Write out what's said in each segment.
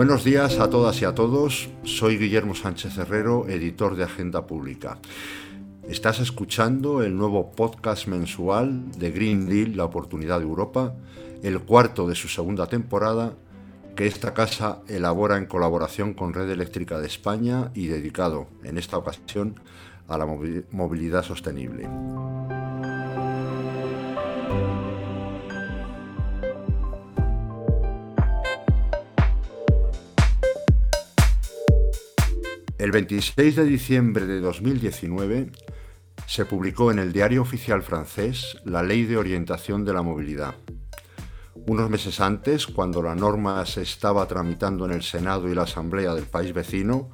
Buenos días a todas y a todos. Soy Guillermo Sánchez Herrero, editor de Agenda Pública. Estás escuchando el nuevo podcast mensual de Green Deal, la oportunidad de Europa, el cuarto de su segunda temporada, que esta casa elabora en colaboración con Red Eléctrica de España y dedicado, en esta ocasión, a la movilidad sostenible. El 26 de diciembre de 2019 se publicó en el Diario Oficial francés la Ley de Orientación de la Movilidad. Unos meses antes, cuando la norma se estaba tramitando en el Senado y la Asamblea del país vecino,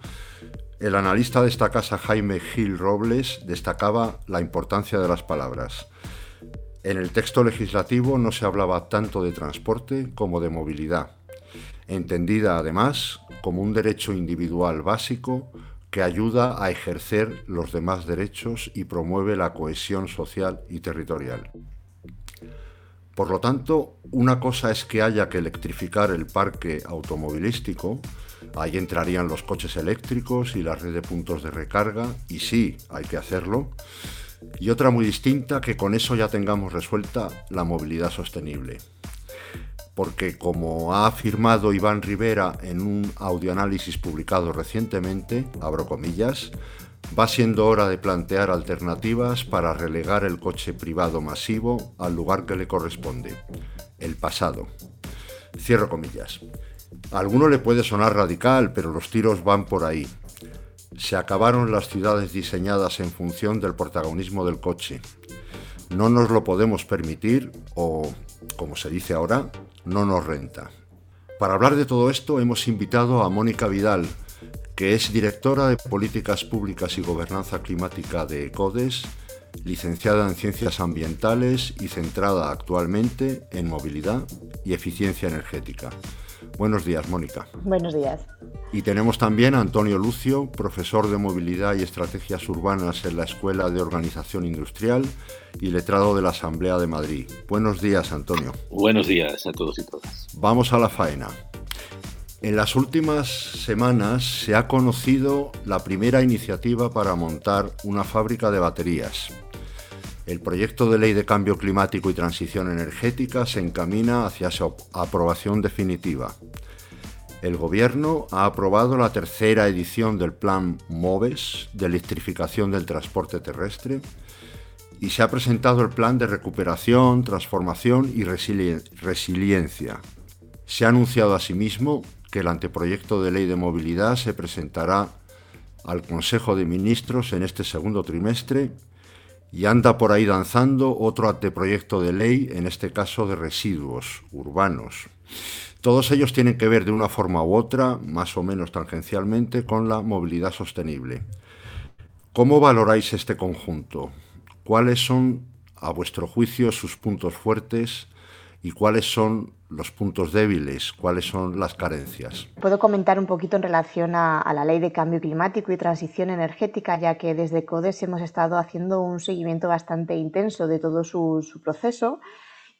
el analista de esta casa Jaime Gil Robles destacaba la importancia de las palabras. En el texto legislativo no se hablaba tanto de transporte como de movilidad, entendida además como un derecho individual básico que ayuda a ejercer los demás derechos y promueve la cohesión social y territorial. Por lo tanto, una cosa es que haya que electrificar el parque automovilístico, ahí entrarían los coches eléctricos y la red de puntos de recarga, y sí, hay que hacerlo, y otra muy distinta que con eso ya tengamos resuelta la movilidad sostenible porque como ha afirmado Iván Rivera en un audioanálisis publicado recientemente, abro comillas, va siendo hora de plantear alternativas para relegar el coche privado masivo al lugar que le corresponde, el pasado. Cierro comillas. A alguno le puede sonar radical, pero los tiros van por ahí. Se acabaron las ciudades diseñadas en función del protagonismo del coche. No nos lo podemos permitir o, como se dice ahora, no nos renta. Para hablar de todo esto hemos invitado a Mónica Vidal, que es directora de Políticas Públicas y Gobernanza Climática de CODES, licenciada en Ciencias Ambientales y centrada actualmente en movilidad y eficiencia energética. Buenos días, Mónica. Buenos días. Y tenemos también a Antonio Lucio, profesor de movilidad y estrategias urbanas en la Escuela de Organización Industrial y letrado de la Asamblea de Madrid. Buenos días, Antonio. Buenos días a todos y todas. Vamos a la faena. En las últimas semanas se ha conocido la primera iniciativa para montar una fábrica de baterías. El proyecto de ley de cambio climático y transición energética se encamina hacia su aprobación definitiva. El Gobierno ha aprobado la tercera edición del Plan MOVES de electrificación del transporte terrestre y se ha presentado el Plan de recuperación, transformación y resiliencia. Se ha anunciado asimismo que el anteproyecto de ley de movilidad se presentará al Consejo de Ministros en este segundo trimestre y anda por ahí danzando otro anteproyecto de ley, en este caso de residuos urbanos. Todos ellos tienen que ver de una forma u otra, más o menos tangencialmente, con la movilidad sostenible. ¿Cómo valoráis este conjunto? ¿Cuáles son, a vuestro juicio, sus puntos fuertes y cuáles son los puntos débiles, cuáles son las carencias. Puedo comentar un poquito en relación a, la ley de cambio climático y transición energética, ya que desde CODES hemos estado haciendo un seguimiento bastante intenso de todo su, proceso.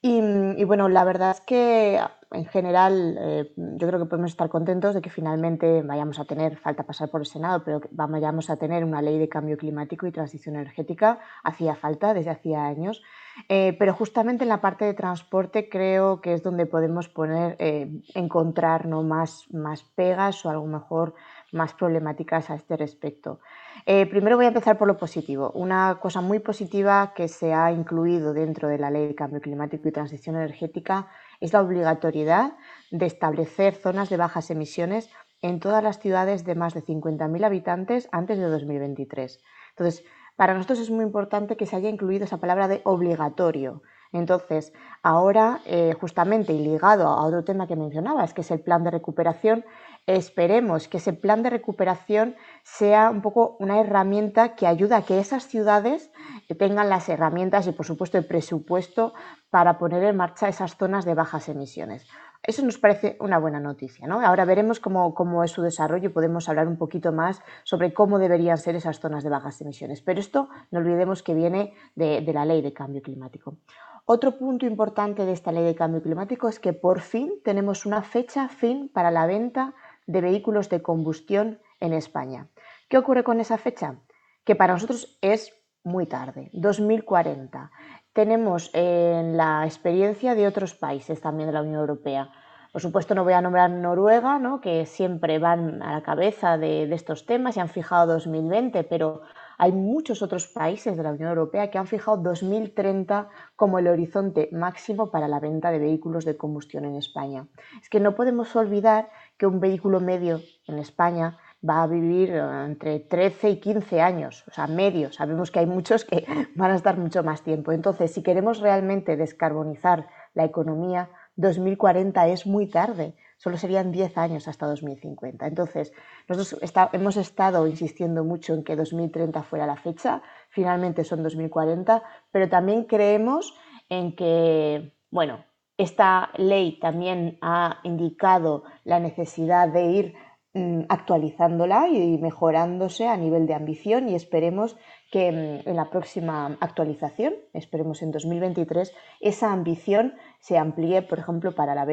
Y, bueno, la verdad es que en general eh, yo creo que podemos estar contentos de que finalmente vayamos a tener, falta pasar por el Senado, pero que vayamos a tener una ley de cambio climático y transición energética. Hacía falta desde hacía años. Eh, pero justamente en la parte de transporte creo que es donde podemos poner, eh, encontrar más, más pegas o a lo mejor más problemáticas a este respecto. Eh, primero voy a empezar por lo positivo. Una cosa muy positiva que se ha incluido dentro de la Ley de Cambio Climático y Transición Energética es la obligatoriedad de establecer zonas de bajas emisiones en todas las ciudades de más de 50.000 habitantes antes de 2023. Entonces, para nosotros es muy importante que se haya incluido esa palabra de obligatorio. Entonces, ahora, eh, justamente y ligado a otro tema que mencionabas, que es el plan de recuperación, esperemos que ese plan de recuperación sea un poco una herramienta que ayude a que esas ciudades tengan las herramientas y, por supuesto, el presupuesto para poner en marcha esas zonas de bajas emisiones. Eso nos parece una buena noticia. ¿no? Ahora veremos cómo, es su desarrollo y podemos hablar un poquito más sobre cómo deberían ser esas zonas de bajas emisiones. Pero esto no olvidemos que viene de, de la ley de cambio climático. Otro punto importante de esta ley de cambio climático es que por fin tenemos una fecha fin para la venta de vehículos de combustión en España. ¿Qué ocurre con esa fecha? Que para nosotros es muy tarde, 2040. Tenemos en la experiencia de otros países también de la Unión Europea. Por supuesto, no voy a nombrar Noruega, ¿no? que siempre van a la cabeza de, de estos temas y han fijado 2020, pero hay muchos otros países de la Unión Europea que han fijado 2030 como el horizonte máximo para la venta de vehículos de combustión en España. Es que no podemos olvidar que un vehículo medio en España va a vivir eh, entre 13 y 15 años, o sea, medio. Sabemos que hay muchos que van a estar mucho más tiempo. Entonces, si queremos realmente descarbonizar la economía, 2040 es muy tarde solo serían 10 años hasta 2050. Entonces, nosotros hemos estado insistiendo mucho en que 2030 fuera la fecha, finalmente son 2040, pero también creemos en que, bueno, esta ley también ha indicado la necesidad de ir mm, actualizándola y mejorándose a nivel de ambición y esperemos que mm, en la próxima actualización, esperemos en 2023, esa ambición se amplíe, por ejemplo, para la,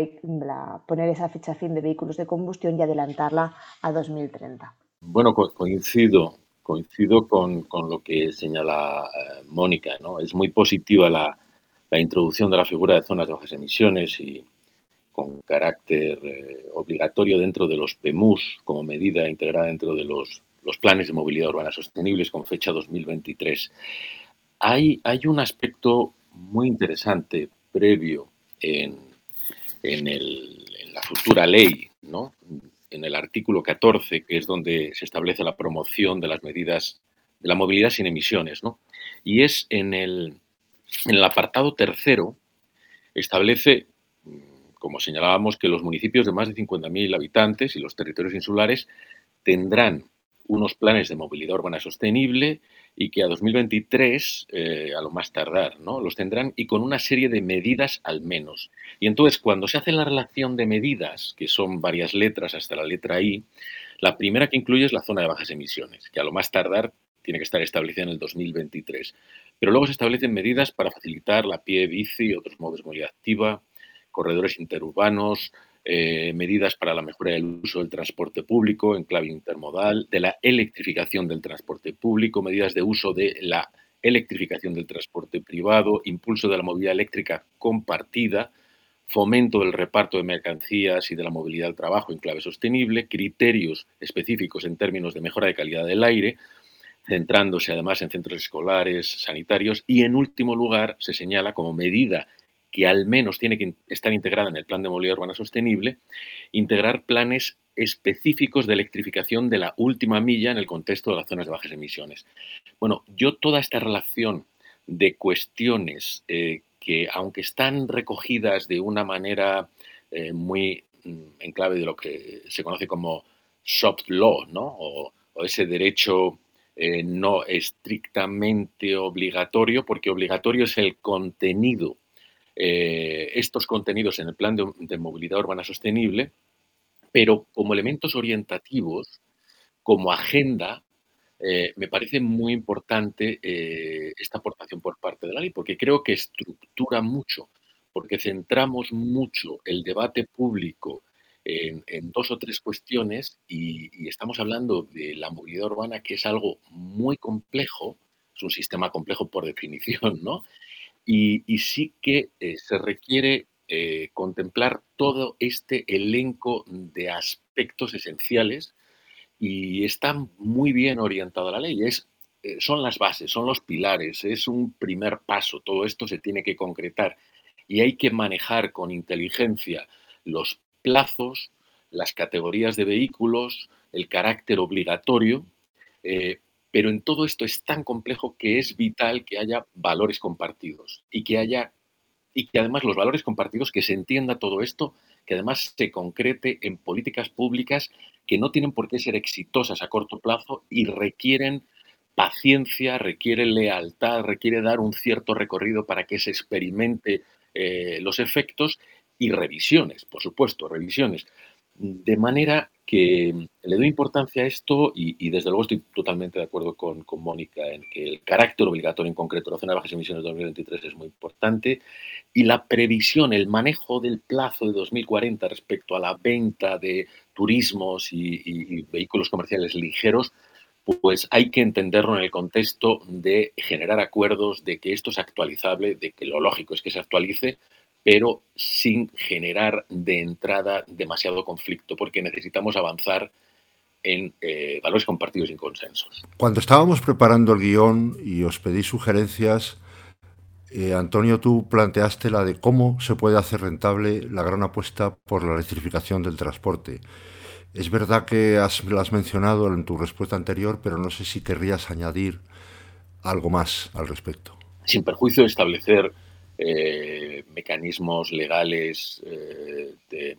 poner esa fecha fin de vehículos de combustión y adelantarla a 2030. Bueno, coincido, coincido con, lo que señala eh, Mónica. ¿no? Es muy positiva la, introducción de la figura de zonas de bajas emisiones y con carácter eh, obligatorio dentro de los PEMUS como medida integrada dentro de los planes de movilidad urbana sostenibles con fecha 2023. Hay, hay un aspecto muy interesante previo en, la futura ley, ¿no? en el artículo 14, que es donde se establece la promoción de las medidas de la movilidad sin emisiones. ¿no? Y es en el, en el apartado tercero, establece, como señalábamos, que los municipios de más de 50.000 habitantes y los territorios insulares tendrán unos planes de movilidad urbana sostenible y que a 2023, eh, a lo más tardar, ¿no? los tendrán y con una serie de medidas al menos. Y entonces, cuando se hace la relación de medidas, que son varias letras hasta la letra I, la primera que incluye es la zona de bajas emisiones, que a lo más tardar tiene que estar establecida en el 2023. Pero luego se establecen medidas para facilitar la pie, bici y otros modos de movilidad activa, corredores interurbanos, eh, medidas para la mejora del uso del transporte público en clave intermodal, de la electrificación del transporte público, medidas de uso de la electrificación del transporte privado, impulso de la movilidad eléctrica compartida, fomento del reparto de mercancías y de la movilidad al trabajo en clave sostenible, criterios específicos en términos de mejora de calidad del aire, centrándose además en centros escolares, sanitarios y en último lugar se señala como medida que al menos tiene que estar integrada en el Plan de Movilidad Urbana Sostenible, integrar planes específicos de electrificación de la última milla en el contexto de las zonas de bajas emisiones. Bueno, yo toda esta relación de cuestiones eh, que, aunque están recogidas de una manera eh, muy mm, en clave de lo que se conoce como soft law, ¿no? o, ese derecho eh, no estrictamente obligatorio, porque obligatorio es el contenido. Eh, estos contenidos en el plan de, movilidad urbana sostenible, pero como elementos orientativos, como agenda, eh, me parece muy importante esta aportación por parte de la ley, porque creo que estructura mucho, porque centramos mucho el debate público en, dos o tres cuestiones y, estamos hablando de la movilidad urbana, que es algo muy complejo, es un sistema complejo por definición, ¿no? y, sí que eh, se requiere eh, contemplar todo este elenco de aspectos esenciales y está muy bien orientada la ley. Es, eh, son las bases, son los pilares, es un primer paso. Todo esto se tiene que concretar y hay que manejar con inteligencia los plazos, las categorías de vehículos, el carácter obligatorio, pero en todo esto es tan complejo que es vital que haya valores compartidos y que haya y que además los valores compartidos, que se entienda todo esto, que además se concrete en políticas públicas que no tienen por qué ser exitosas a corto plazo y requieren paciencia, requiere lealtad, requiere dar un cierto recorrido para que se experimente eh, los efectos y revisiones, por supuesto, revisiones, de manera que le doy importancia a esto y, desde luego estoy totalmente de acuerdo con, Mónica en que el carácter obligatorio en concreto de la zona de bajas emisiones de 2023 es muy importante y la previsión, el manejo del plazo de 2040 respecto a la venta de turismos y, vehículos comerciales ligeros, pues hay que entenderlo en el contexto de generar acuerdos de que esto es actualizable, de que lo lógico es que se actualice, pero sin generar de entrada demasiado conflicto, porque necesitamos avanzar en eh, valores compartidos y consensos. Cuando estábamos preparando el guion y os pedí sugerencias, eh, Antonio, tú planteaste la de cómo se puede hacer rentable la gran apuesta por la electrificación del transporte. Es verdad que has, lo has mencionado en tu respuesta anterior, pero no sé si querrías añadir algo más al respecto. Sin perjuicio de establecer eh, mecanismos legales eh, de,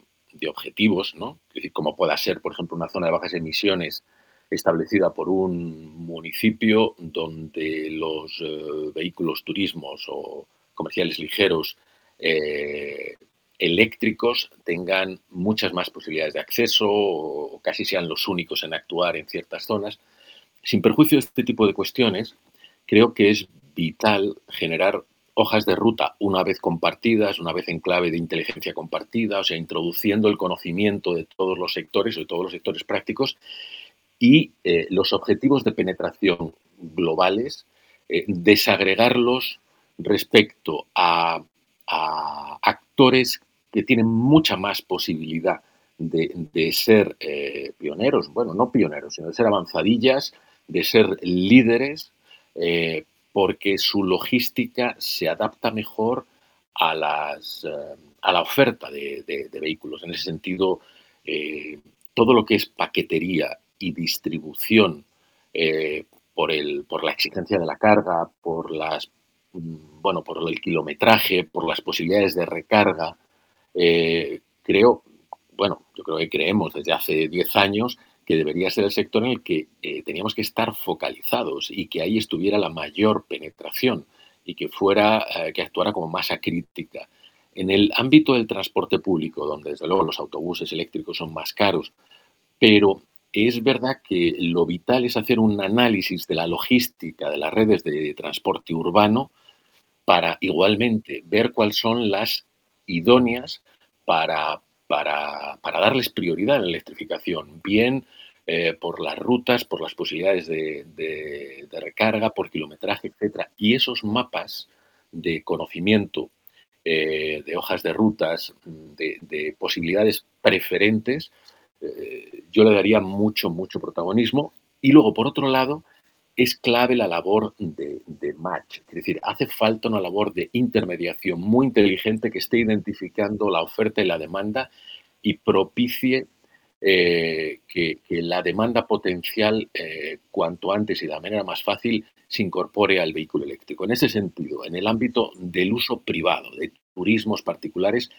objetivos, ¿no? Es decir, como pueda ser, por ejemplo, una zona de bajas emisiones establecida por un municipio donde los eh, vehículos turismos o comerciales ligeros eléctricos tengan muchas más posibilidades de acceso o casi sean los únicos en actuar en ciertas zonas. Sin perjuicio de este tipo de cuestiones, creo que es vital generar hojas de ruta una vez compartidas, una vez en clave de inteligencia compartida, o sea, introduciendo el conocimiento de todos los sectores, de todos los sectores prácticos, y eh, los objetivos de penetración globales, eh, desagregarlos respecto a, actores que tienen mucha más posibilidad de, ser eh, pioneros, bueno, no pioneros, sino de ser avanzadillas, de ser líderes, porque su logística se adapta mejor a, las, eh, a la oferta de, vehículos. En ese sentido, eh, todo lo que es paquetería y distribución eh, por, el, por la exigencia de la carga, por las mm, bueno, por el kilometraje, por las posibilidades de recarga, creo, bueno, yo creo que creemos desde hace 10 años que debería ser el sector en el que eh, teníamos que estar focalizados y que ahí estuviera la mayor penetración y que fuera eh, que actuara como masa crítica. En el ámbito del transporte público, donde desde luego los autobuses eléctricos son más caros, pero es verdad que lo vital es hacer un análisis de la logística de las redes de transporte urbano para igualmente ver cuáles son las idóneas para para, darles prioridad en la electrificación, bien eh, por las rutas, por las posibilidades de, recarga, por kilometraje, etc. Y esos mapas de conocimiento, eh, de hojas de rutas, de, posibilidades preferentes, eh, yo le daría mucho, mucho protagonismo. Y luego, por otro lado, es clave la labor de, match, es decir, hace falta una labor de intermediación muy inteligente que esté identificando la oferta y la demanda y propicie eh, que, la demanda potencial eh, cuanto antes y de la manera más fácil se incorpore al vehículo eléctrico. En ese sentido, en el ámbito del uso privado, de turismos particulares,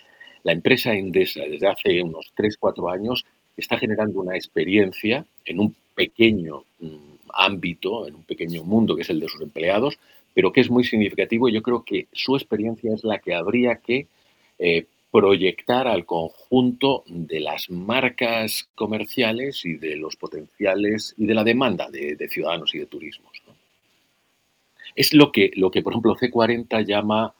la empresa Endesa desde hace unos 3-4 años está generando una experiencia en un pequeño mm, ámbito, en un pequeño mundo que es el de sus empleados, pero que es muy significativo yo creo que su experiencia es la que habría que eh, proyectar al conjunto de las marcas comerciales y de los potenciales y de la demanda de, ciudadanos y de turismos. Es lo que, lo que, por ejemplo, C40 llama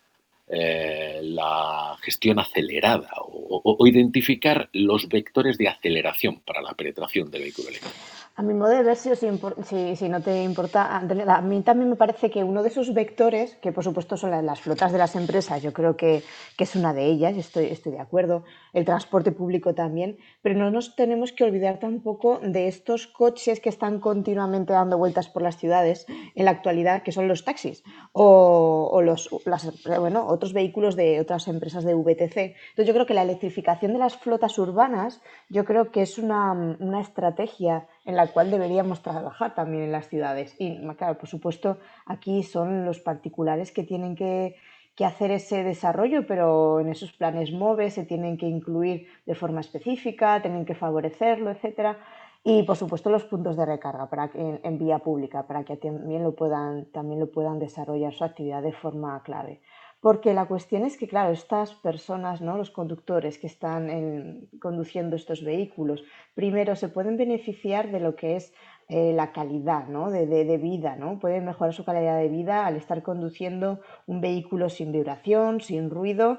eh, la gestión acelerada o, o, identificar los vectores de aceleración para la penetración del vehículo eléctrico. A mi modo de ver, si, si, no te importa, a mí también me parece que uno de esos vectores, que por supuesto son las, flotas de las empresas, yo creo que, es una de ellas, estoy, estoy de acuerdo, el transporte público también, pero no nos tenemos que olvidar tampoco de estos coches que están continuamente dando vueltas por las ciudades en la actualidad, que son los taxis o, los, bueno, otros vehículos de otras empresas de VTC. Entonces yo creo que la electrificación de las flotas urbanas, yo creo que es una, una estrategia en la cual deberíamos trabajar también en las ciudades. Y claro, por supuesto, aquí son los particulares que tienen que, hacer ese desarrollo, pero en esos planes MOVE se tienen que incluir de forma específica, tienen que favorecerlo, etcétera. Y por supuesto los puntos de recarga para que, en, vía pública, para que también lo, puedan, también lo puedan desarrollar su actividad de forma clave. Porque la cuestión es que, claro, estas personas, los conductores que están conduciendo estos vehículos, primero se pueden beneficiar de lo que es eh, la calidad de, vida, pueden mejorar su calidad de vida al estar conduciendo un vehículo sin vibración, sin ruido.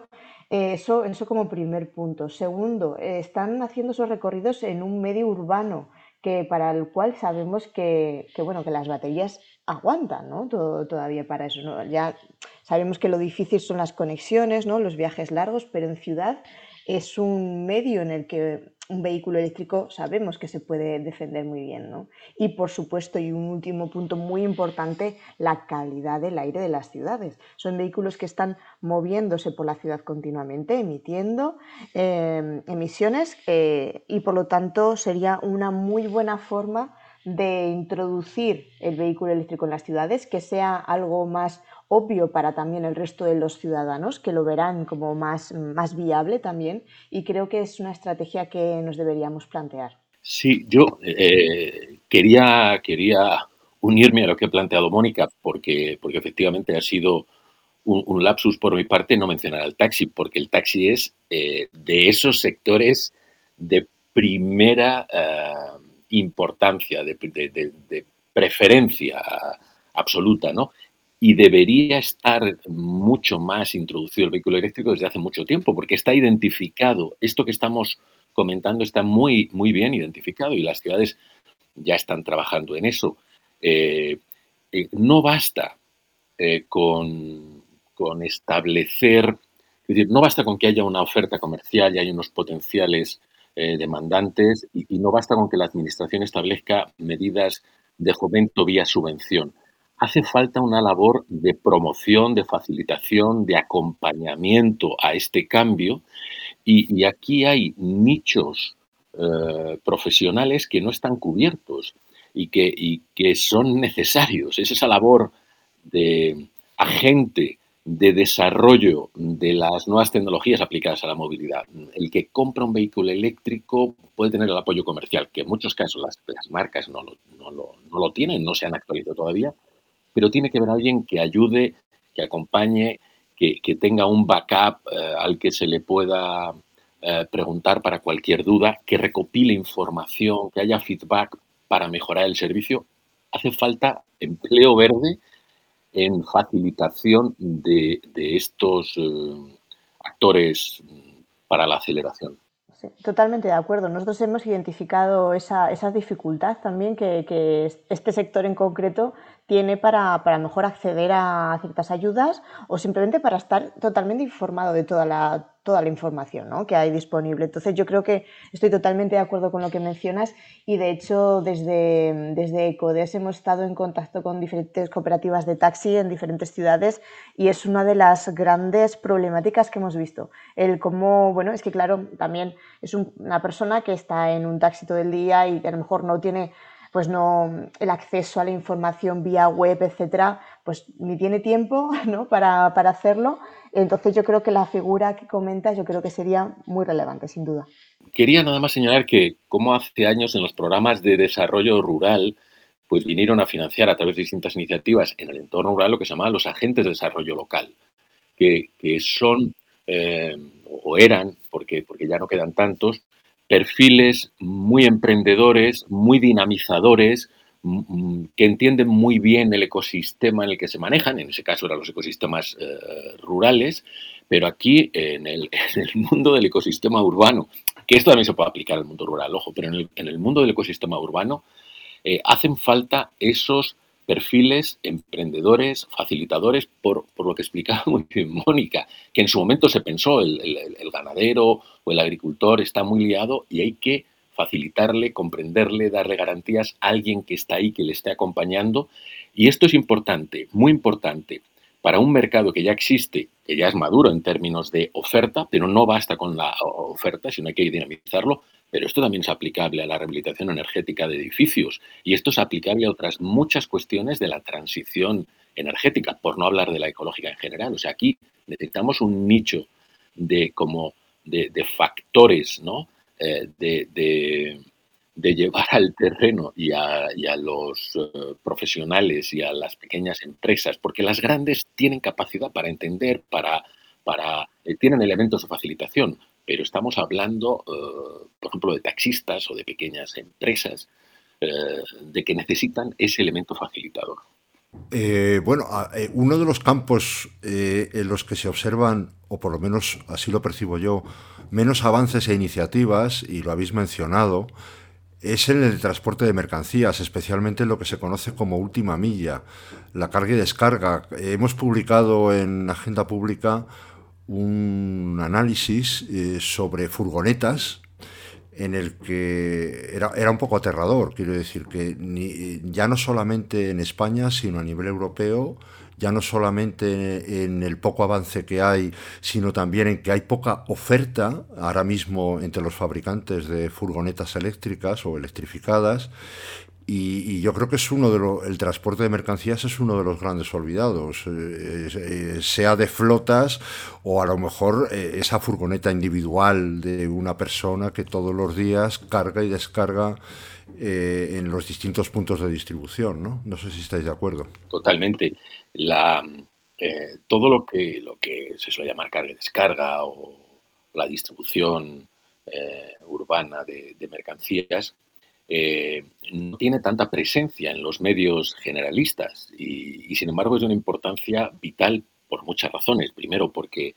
Eh, eso, eso como primer punto. Segundo, eh, están haciendo esos recorridos en un medio urbano que para el cual sabemos que, bueno, que las baterías aguantan ¿no? todavía para eso. Ya sabemos que lo difícil son las conexiones, ¿no? los viajes largos, pero en ciudad es un medio en el que un vehículo eléctrico sabemos que se puede defender muy bien. ¿no? Y por supuesto, y un último punto muy importante, la calidad del aire de las ciudades. Son vehículos que están moviéndose por la ciudad continuamente, emitiendo em, emisiones eh, y por lo tanto sería una muy buena forma de introducir el vehículo eléctrico en las ciudades, que sea algo más obvio para también el resto de los ciudadanos, que lo verán como más, más viable también, y creo que es una estrategia que nos deberíamos plantear. Sí, yo eh, quería, quería unirme a lo que ha planteado Mónica, porque, porque efectivamente ha sido un, lapsus por mi parte no mencionar al taxi, porque el taxi es eh, de esos sectores de primera eh, importancia, de, de, preferencia absoluta, ¿no? Y debería estar mucho más introducido el vehículo eléctrico desde hace mucho tiempo, porque está identificado. Esto que estamos comentando está muy, muy bien identificado y las ciudades ya están trabajando en eso. Eh, eh, no basta eh, con, establecer, es decir, no basta con que haya una oferta comercial y haya unos potenciales demandantes y, y no basta con que la Administración establezca medidas de fomento vía subvención hace falta una labor de promoción, de facilitación, de acompañamiento a este cambio y, aquí hay nichos eh, profesionales que no están cubiertos y que, son necesarios. Es esa labor de agente de desarrollo de las nuevas tecnologías aplicadas a la movilidad. El que compra un vehículo eléctrico puede tener el apoyo comercial, que en muchos casos las, marcas no, no lo, tienen, no se han actualizado todavía, pero tiene que haber alguien que ayude, que acompañe, que, tenga un backup eh, al que se le pueda eh, preguntar para cualquier duda, que recopile información, que haya feedback para mejorar el servicio. Hace falta empleo verde en facilitación de, estos eh, actores para la aceleración. Totalmente de acuerdo. Nosotros hemos identificado esa, dificultad también que, que, este sector en concreto tiene para, para, mejor acceder a ciertas ayudas o simplemente para estar totalmente informado de toda la, toda la información ¿no? que hay disponible. Entonces yo creo que estoy totalmente de acuerdo con lo que mencionas y de hecho desde, desde ECODES hemos estado en contacto con diferentes cooperativas de taxi en diferentes ciudades y es una de las grandes problemáticas que hemos visto. El cómo, bueno, es que claro, también es una persona que está en un taxi todo el día y que a lo mejor no tiene pues no el acceso a la información vía web, etcétera, pues ni tiene tiempo ¿no? para, para, hacerlo. Entonces yo creo que la figura que comentas yo creo que sería muy relevante, sin duda. Quería nada más señalar que como hace años en los programas de desarrollo rural pues vinieron a financiar a través de distintas iniciativas en el entorno rural lo que se llamaban los agentes de desarrollo local, que, que son eh, o eran, porque, porque ya no quedan tantos, perfiles muy emprendedores, muy dinamizadores, que entienden muy bien el ecosistema en el que se manejan, en ese caso eran los ecosistemas eh, rurales, pero aquí en el, mundo del ecosistema urbano, que esto también se puede aplicar al mundo rural, ojo, pero en el, mundo del ecosistema urbano eh, hacen falta esos perfiles emprendedores, facilitadores, por, lo que explicaba muy bien Mónica, que en su momento se pensó, el, ganadero o el agricultor está muy liado y hay que facilitarle, comprenderle, darle garantías a alguien que está ahí, que le esté acompañando. Y esto es importante, muy importante, para un mercado que ya existe, que ya es maduro en términos de oferta, pero no basta con la oferta, sino hay que dinamizarlo, pero esto también es aplicable a la rehabilitación energética de edificios y esto es aplicable a otras muchas cuestiones de la transición energética, por no hablar de la ecológica en general. O sea, aquí necesitamos un nicho de, como de, factores, ¿no? Eh, de, de llevar al terreno y a, los eh, profesionales y a las pequeñas empresas, porque las grandes tienen capacidad para entender, para, para eh, tienen elementos de facilitación, pero estamos hablando, por ejemplo, de taxistas o de pequeñas empresas de que necesitan ese elemento facilitador. bueno, uno de los campos en los que se observan, o por lo menos así lo percibo yo, menos avances e iniciativas, y lo habéis mencionado, es en el transporte de mercancías, especialmente en lo que se conoce como última milla, la carga y descarga. Hemos publicado en Agenda Pública un análisis eh, sobre furgonetas en el que era, era, un poco aterrador, quiero decir, que ya no solamente en España, sino a nivel europeo, ya no solamente en el poco avance que hay, sino también en que hay poca oferta ahora mismo entre los fabricantes de furgonetas eléctricas o electrificadas. Y, yo creo que es uno de los, el transporte de mercancías es uno de los grandes olvidados, eh, eh, sea de flotas o a lo mejor eh, esa furgoneta individual de una persona que todos los días carga y descarga en los distintos puntos de distribución, ¿no? No sé si estáis de acuerdo. Totalmente la, todo lo que, lo que se suele llamar carga y descarga o la distribución urbana de, mercancías eh, no tiene tanta presencia en los medios generalistas y, sin embargo es de una importancia vital por muchas razones. Primero porque,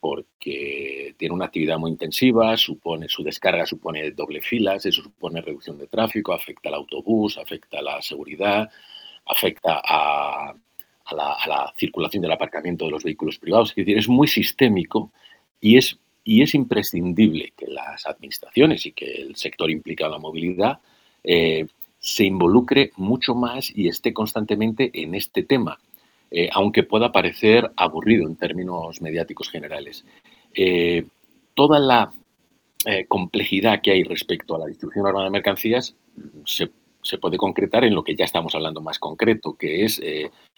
porque tiene una actividad muy intensiva, supone, su descarga supone doble filas, eso supone reducción de tráfico, afecta al autobús, afecta a la seguridad, afecta a, a la, circulación del aparcamiento de los vehículos privados. Es decir, es muy sistémico y es, y es imprescindible que las administraciones y que el sector implicado en la movilidad eh, se involucre mucho más y esté constantemente en este tema, eh, aunque pueda parecer aburrido en términos mediáticos generales. Eh, toda la complejidad que hay respecto a la distribución urbana de mercancías se, se, puede concretar en lo que ya estamos hablando más concreto, que es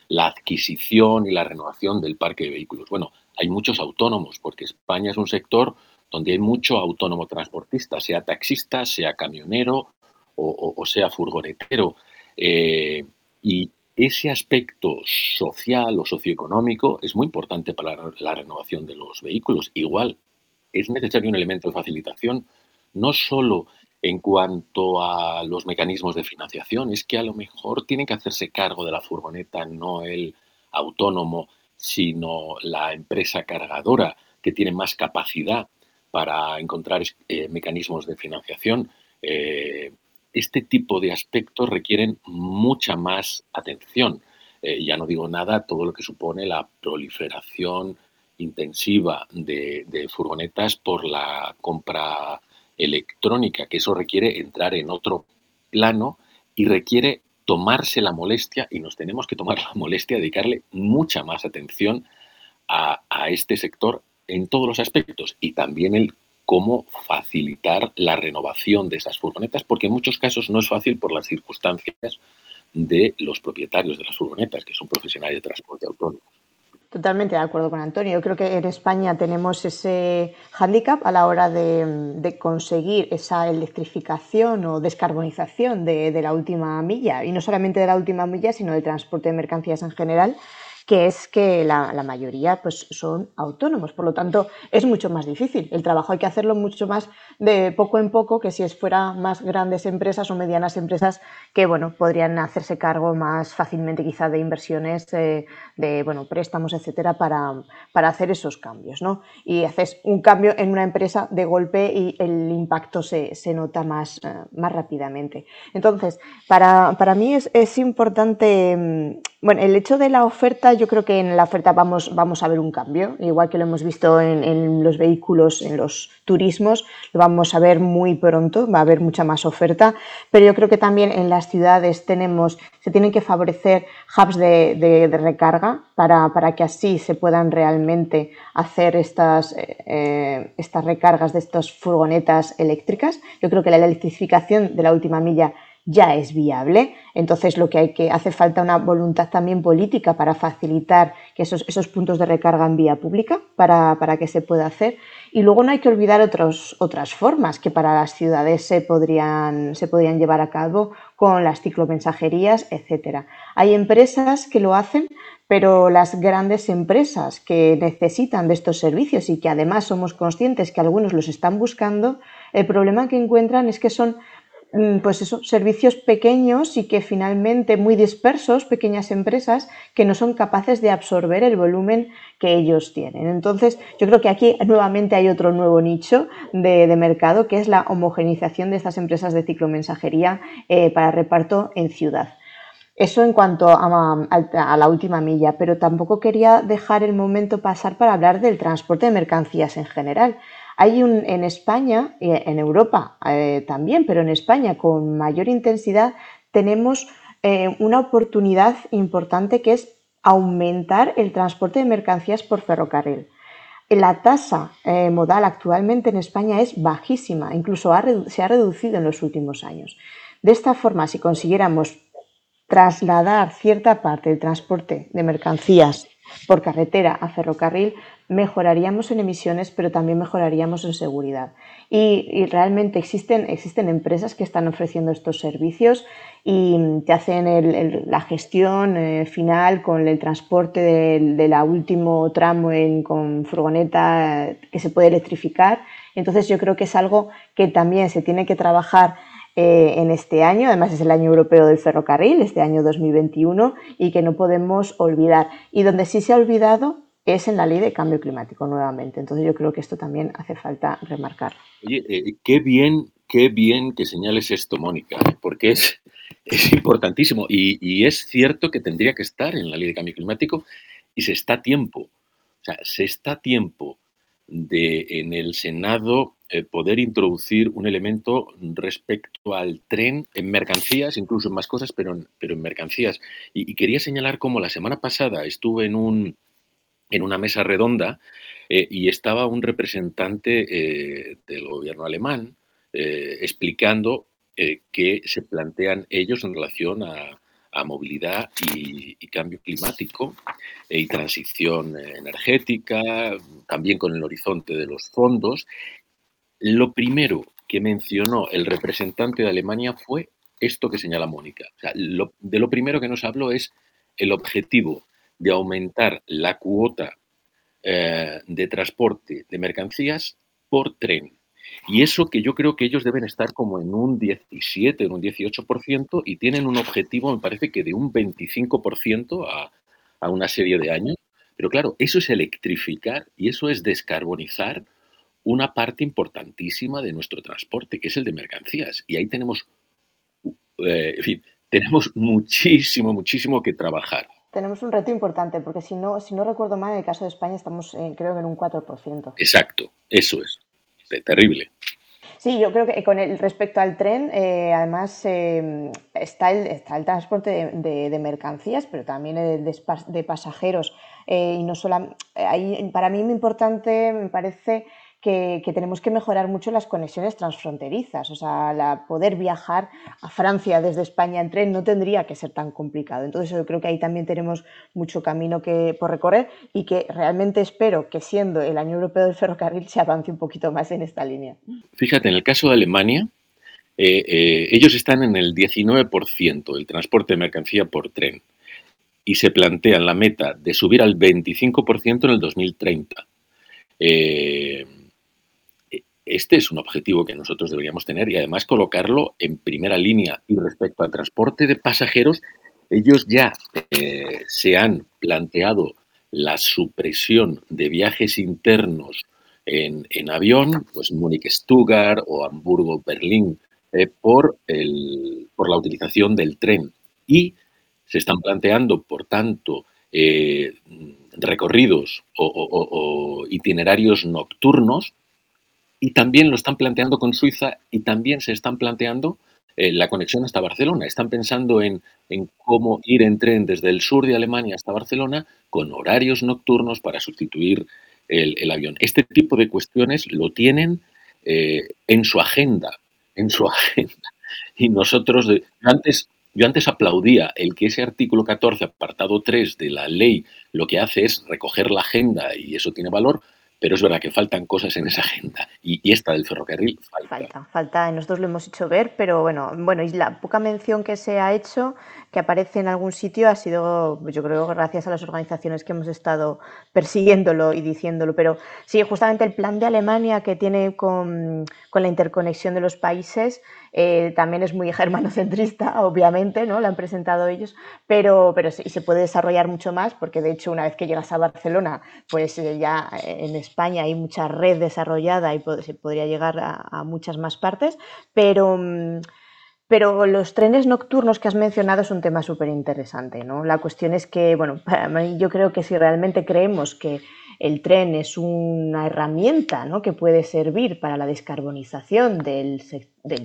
la adquisición y la renovación del parque de vehículos. Bueno, hay muchos autónomos, porque España es un sector donde hay mucho autónomo transportista, sea taxista, sea camionero o, sea furgonetero. Eh, y ese aspecto social o socioeconómico es muy importante para la renovación de los vehículos. Igual es necesario un elemento de facilitación, no solo en cuanto a los mecanismos de financiación, es que a lo mejor tiene que hacerse cargo de la furgoneta no el autónomo, sino la empresa cargadora que tiene más capacidad para encontrar eh, mecanismos de financiación. Eh, este tipo de aspectos requieren mucha más atención. Eh, ya no digo nada todo lo que supone la proliferación intensiva de furgonetas por la compra electrónica, que eso requiere entrar en otro plano y requiere tomarse la molestia, y nos tenemos que tomar la molestia de dedicarle mucha más atención a, este sector en todos los aspectos y también el cómo facilitar la renovación de esas furgonetas, porque en muchos casos no es fácil por las circunstancias de los propietarios de las furgonetas, que son profesionales de transporte autónomo. Totalmente de acuerdo con Antonio. Yo creo que en España tenemos ese hándicap a la hora de, conseguir esa electrificación o descarbonización de, de, la última milla, y no solamente de la última milla, sino del transporte de mercancías en general, que es que la, mayoría pues, son autónomos. Por lo tanto, es mucho más difícil. El trabajo hay que hacerlo mucho más de poco en poco que si fuera más grandes empresas o medianas empresas que bueno, podrían hacerse cargo más fácilmente quizá de inversiones, de, bueno, préstamos, etcétera, para, para, hacer esos cambios. ¿no? Y haces un cambio en una empresa de golpe y el impacto se, se nota más, eh, más rápidamente. Entonces, para, para mí es, es importante mm, bueno, el hecho de la oferta, yo creo que en la oferta vamos, vamos a ver un cambio, igual que lo hemos visto en, los vehículos, en los turismos, lo vamos a ver muy pronto, va a haber mucha más oferta, pero yo creo que también en las ciudades tenemos, se tienen que favorecer hubs de, recarga para, que así se puedan realmente hacer estas, eh, estas recargas de estas furgonetas eléctricas. Yo creo que la electrificación de la última milla ya es viable. Entonces, lo que hay que hace falta una voluntad también política para facilitar que esos, esos puntos de recarga en vía pública para, para, que se pueda hacer. Y luego no hay que olvidar otros, otras formas que para las ciudades se podrían, se podrían llevar a cabo con las ciclomensajerías, etcétera. Hay empresas que lo hacen, pero las grandes empresas que necesitan de estos servicios y que además somos conscientes que algunos los están buscando, el problema que encuentran es que son pues eso, servicios pequeños y que finalmente muy dispersos, pequeñas empresas que no son capaces de absorber el volumen que ellos tienen. Entonces, yo creo que aquí nuevamente hay otro nuevo nicho de, mercado que es la homogenización de estas empresas de ciclomensajería eh, para reparto en ciudad. Eso en cuanto a, la última milla, pero tampoco quería dejar el momento pasar para hablar del transporte de mercancías en general. Hay un, en España, en Europa eh, también, pero en España con mayor intensidad, tenemos eh, una oportunidad importante que es aumentar el transporte de mercancías por ferrocarril. La tasa eh, modal actualmente en España es bajísima, incluso se ha reducido en los últimos años. De esta forma, si consiguiéramos trasladar cierta parte del transporte de mercancías por carretera a ferrocarril, mejoraríamos en emisiones, pero también mejoraríamos en seguridad. Y, realmente existen, existen empresas que están ofreciendo estos servicios y te hacen la gestión eh, final con el transporte de, la último tramo en, con furgoneta que se puede electrificar. Entonces yo creo que es algo que también se tiene que trabajar eh, en este año, además es el año europeo del ferrocarril, este año 2021, y que no podemos olvidar. Y donde sí se ha olvidado es en la ley de cambio climático nuevamente. Entonces yo creo que esto también hace falta remarcar. Oye, eh, qué bien, qué bien que señales esto, Mónica, porque es, es importantísimo y, y, es cierto que tendría que estar en la ley de cambio climático y se está a tiempo. O sea, se está a tiempo de en el Senado eh, poder introducir un elemento respecto al tren en mercancías, incluso en más cosas, pero en, pero en mercancías. Y, quería señalar cómo la semana pasada estuve en, un, en una mesa redonda eh, y estaba un representante eh, del gobierno alemán explicando qué se plantean ellos en relación a movilidad y, cambio climático y transición energética, también con el horizonte de los fondos. Lo primero que mencionó el representante de Alemania fue esto que señala Mónica. de lo primero que nos habló es el objetivo de aumentar la cuota eh, de transporte de mercancías por tren. Y eso que yo creo que ellos deben estar como en un 17, en un 18% y tienen un objetivo, me parece que de un 25% a, a una serie de años. Pero claro, eso es electrificar y eso es descarbonizar una parte importantísima de nuestro transporte, que es el de mercancías. Y ahí tenemos, eh, tenemos muchísimo, muchísimo que trabajar. Tenemos un reto importante, porque si no, si no recuerdo mal, en el caso de España estamos, eh, creo que en un 4%. Exacto, eso es. Terrible. Sí, yo creo que con el respecto al tren, eh, además está, el, está el transporte de, mercancías, pero también el de, pasajeros. y no solo, para mí muy importante me parece que, tenemos que mejorar mucho las conexiones transfronterizas. O sea, poder viajar a Francia desde España en tren no tendría que ser tan complicado. Entonces, yo creo que ahí también tenemos mucho camino que, por recorrer y que realmente espero que siendo el año europeo del ferrocarril se avance un poquito más en esta línea. Fíjate, en el caso de Alemania, eh, eh, ellos están en el 19% del transporte de mercancía por tren y se plantean la meta de subir al 25% en el 2030. Eh, este es un objetivo que nosotros deberíamos tener y además colocarlo en primera línea. Y respecto al transporte de pasajeros, ellos ya eh, se han planteado la supresión de viajes internos en, avión, pues Múnich-Stuttgart o Hamburgo-Berlín, eh, por, por la utilización del tren. Y se están planteando, por tanto, eh, recorridos o itinerarios nocturnos y también lo están planteando con Suiza y también se están planteando eh, la conexión hasta Barcelona. Están pensando en, cómo ir en tren desde el sur de Alemania hasta Barcelona con horarios nocturnos para sustituir el, avión. Este tipo de cuestiones lo tienen eh, en su agenda, en su agenda. Y nosotros, antes, yo antes aplaudía el que ese artículo 14, apartado 3 de la ley, lo que hace es recoger la agenda y eso tiene valor, pero es verdad que faltan cosas en esa agenda y, esta del ferrocarril falta. Falta, falta, nosotros lo hemos hecho ver, pero bueno, bueno, y la poca mención que se ha hecho, que aparece en algún sitio, ha sido, yo creo, gracias a las organizaciones que hemos estado persiguiéndolo y diciéndolo, pero sí, justamente el plan de Alemania que tiene con, con la interconexión de los países eh, también es muy germanocentrista, obviamente, ¿no? Lo han presentado ellos, pero, pero sí, se puede desarrollar mucho más, porque de hecho una vez que llegas a Barcelona, pues eh, ya en España hay mucha red desarrollada y se podría llegar a, muchas más partes, pero... Mm, pero los trenes nocturnos que has mencionado es un tema súper interesante, ¿no? La cuestión es que, bueno, para mí yo creo que si realmente creemos que el tren es una herramienta ¿no? que puede servir para la descarbonización del,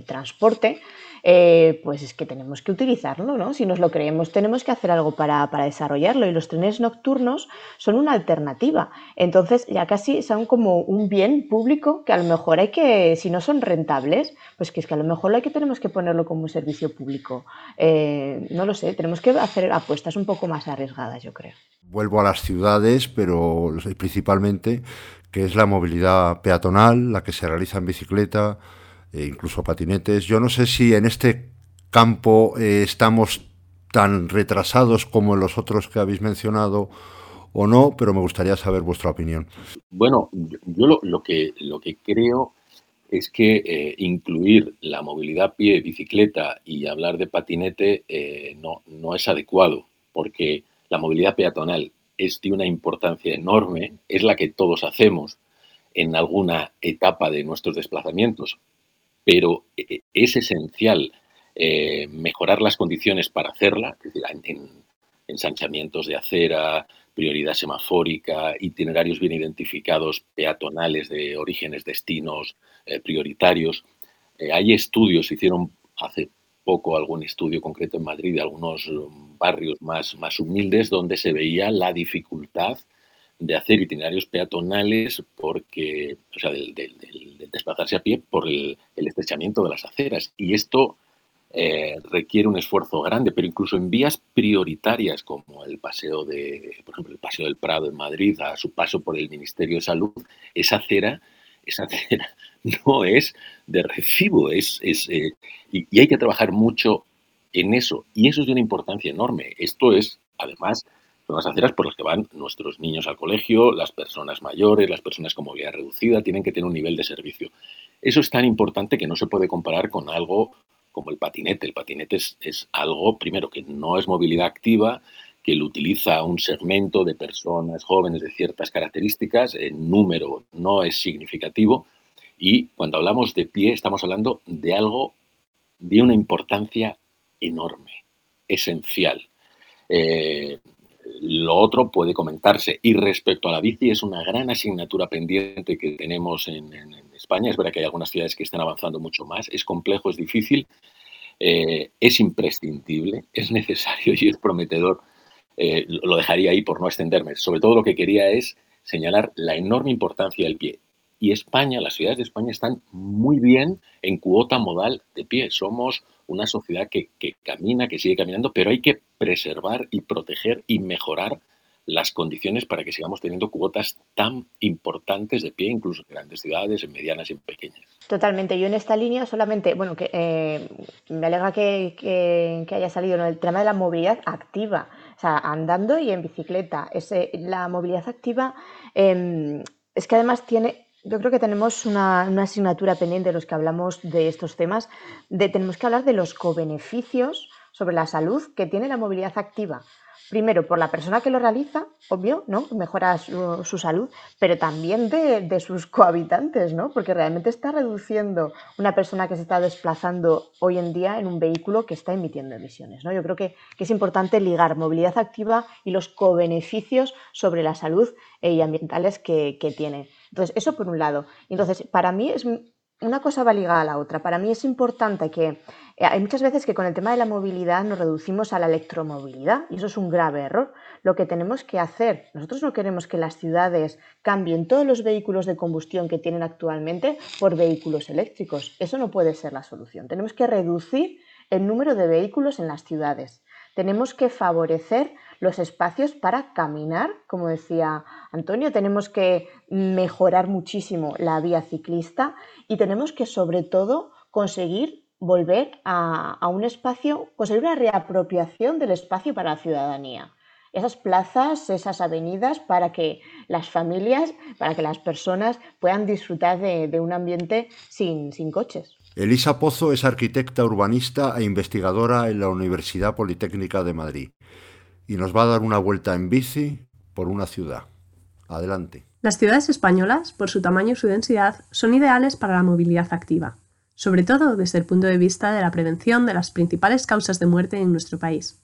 transporte, eh, pues es que tenemos que utilizarlo, ¿no? Si nos lo creemos, tenemos que hacer algo para, desarrollarlo. Y los trenes nocturnos son una alternativa. Entonces, ya casi son como un bien público que a lo mejor hay que, si no son rentables, pues que es que a lo mejor hay que tenemos que ponerlo como un servicio público. Eh, no lo sé, tenemos que hacer apuestas un poco más arriesgadas, yo creo vuelvo a las ciudades, pero principalmente que es la movilidad peatonal, la que se realiza en bicicleta, e incluso patinetes. Yo no sé si en este campo eh, estamos tan retrasados como en los otros que habéis mencionado o no, pero me gustaría saber vuestra opinión. Bueno, yo lo, que, lo que creo es que eh, incluir la movilidad pie, bicicleta y hablar de patinete eh, no, no es adecuado, porque la movilidad peatonal es de una importancia enorme, es la que todos hacemos en alguna etapa de nuestros desplazamientos, pero eh, es esencial eh, mejorar las condiciones para hacerla, es decir, en, ensanchamientos de acera, prioridad semafórica, itinerarios bien identificados, peatonales de orígenes, destinos eh, prioritarios. hay estudios, se hicieron hace poco algún estudio concreto en Madrid de algunos um, barrios más, más humildes donde se veía la dificultad de hacer itinerarios peatonales porque, o sea, del, desplazarse a pie por el, estrechamiento de las aceras. Y esto eh, requiere un esfuerzo grande, pero incluso en vías prioritarias como el paseo de, por ejemplo, el paseo del Prado en Madrid, a su paso por el Ministerio de Salud, esa acera, esa acera no es de recibo, es, eh, y, hay que trabajar mucho en eso, y eso es de una importancia enorme. Esto es, además, son las aceras por las que van nuestros niños al colegio, las personas mayores, las personas con movilidad reducida, tienen que tener un nivel de servicio. Eso es tan importante que no se puede comparar con algo como el patinete. El patinete es, es algo, primero, que no es movilidad activa, que lo utiliza un segmento de personas jóvenes de ciertas características, el número no es significativo, y cuando hablamos de pie, estamos hablando de algo de una importancia enorme, esencial. Eh, lo otro puede comentarse. Y respecto a la bici, es una gran asignatura pendiente que tenemos en, España. Es verdad que hay algunas ciudades que están avanzando mucho más. Es complejo, es difícil, eh, es imprescindible, es necesario y es prometedor. Eh, lo dejaría ahí por no extenderme. Sobre todo lo que quería es señalar la enorme importancia del pie y España, las ciudades de España están muy bien en cuota modal de pie. Somos una sociedad que, camina, que sigue caminando, pero hay que preservar y proteger y mejorar las condiciones para que sigamos teniendo cuotas tan importantes de pie, incluso en grandes ciudades, en medianas y en pequeñas. Totalmente. Yo en esta línea solamente, bueno, que eh, me alegra que, haya salido el tema de la movilidad activa, andando y en bicicleta. Ese, la movilidad activa em, es que además tiene yo creo que tenemos una, asignatura pendiente los que hablamos de estos temas, de tenemos que hablar de los cobeneficios sobre la salud que tiene la movilidad activa. Primero, por la persona que lo realiza, obvio, ¿no? Mejora su, salud, pero también de, sus cohabitantes, ¿no? Porque realmente está reduciendo una persona que se está desplazando hoy en día en un vehículo que está emitiendo emisiones, ¿no? Yo creo que, es importante ligar movilidad activa y los cobeneficios sobre la salud y ambientales que, que tiene. Entonces, eso por un lado. Entonces, para mí es una cosa va ligada a la otra. Para mí es importante que Eh, hay muchas veces que con el tema de la movilidad nos reducimos a la electromovilidad y eso es un grave error. Lo que tenemos que hacer, nosotros no queremos que las ciudades cambien todos los vehículos de combustión que tienen actualmente por vehículos eléctricos. Eso no puede ser la solución. Tenemos que reducir el número de vehículos en las ciudades. Tenemos que favorecer los espacios para caminar, como decía Antonio, tenemos que mejorar muchísimo la vía ciclista y tenemos que sobre todo conseguir volver a, un espacio, conseguir una reapropiación del espacio para la ciudadanía. Esas plazas, esas avenidas para que las familias, para que las personas puedan disfrutar de, un ambiente sin, sin coches. Elisa Pozo es arquitecta urbanista e investigadora en la Universidad Politécnica de Madrid y nos va a dar una vuelta en bici por una ciudad. Adelante. Las ciudades españolas, por su tamaño y su densidad, son ideales para la movilidad activa sobre todo desde el punto de vista de la prevención de las principales causas de muerte en nuestro país.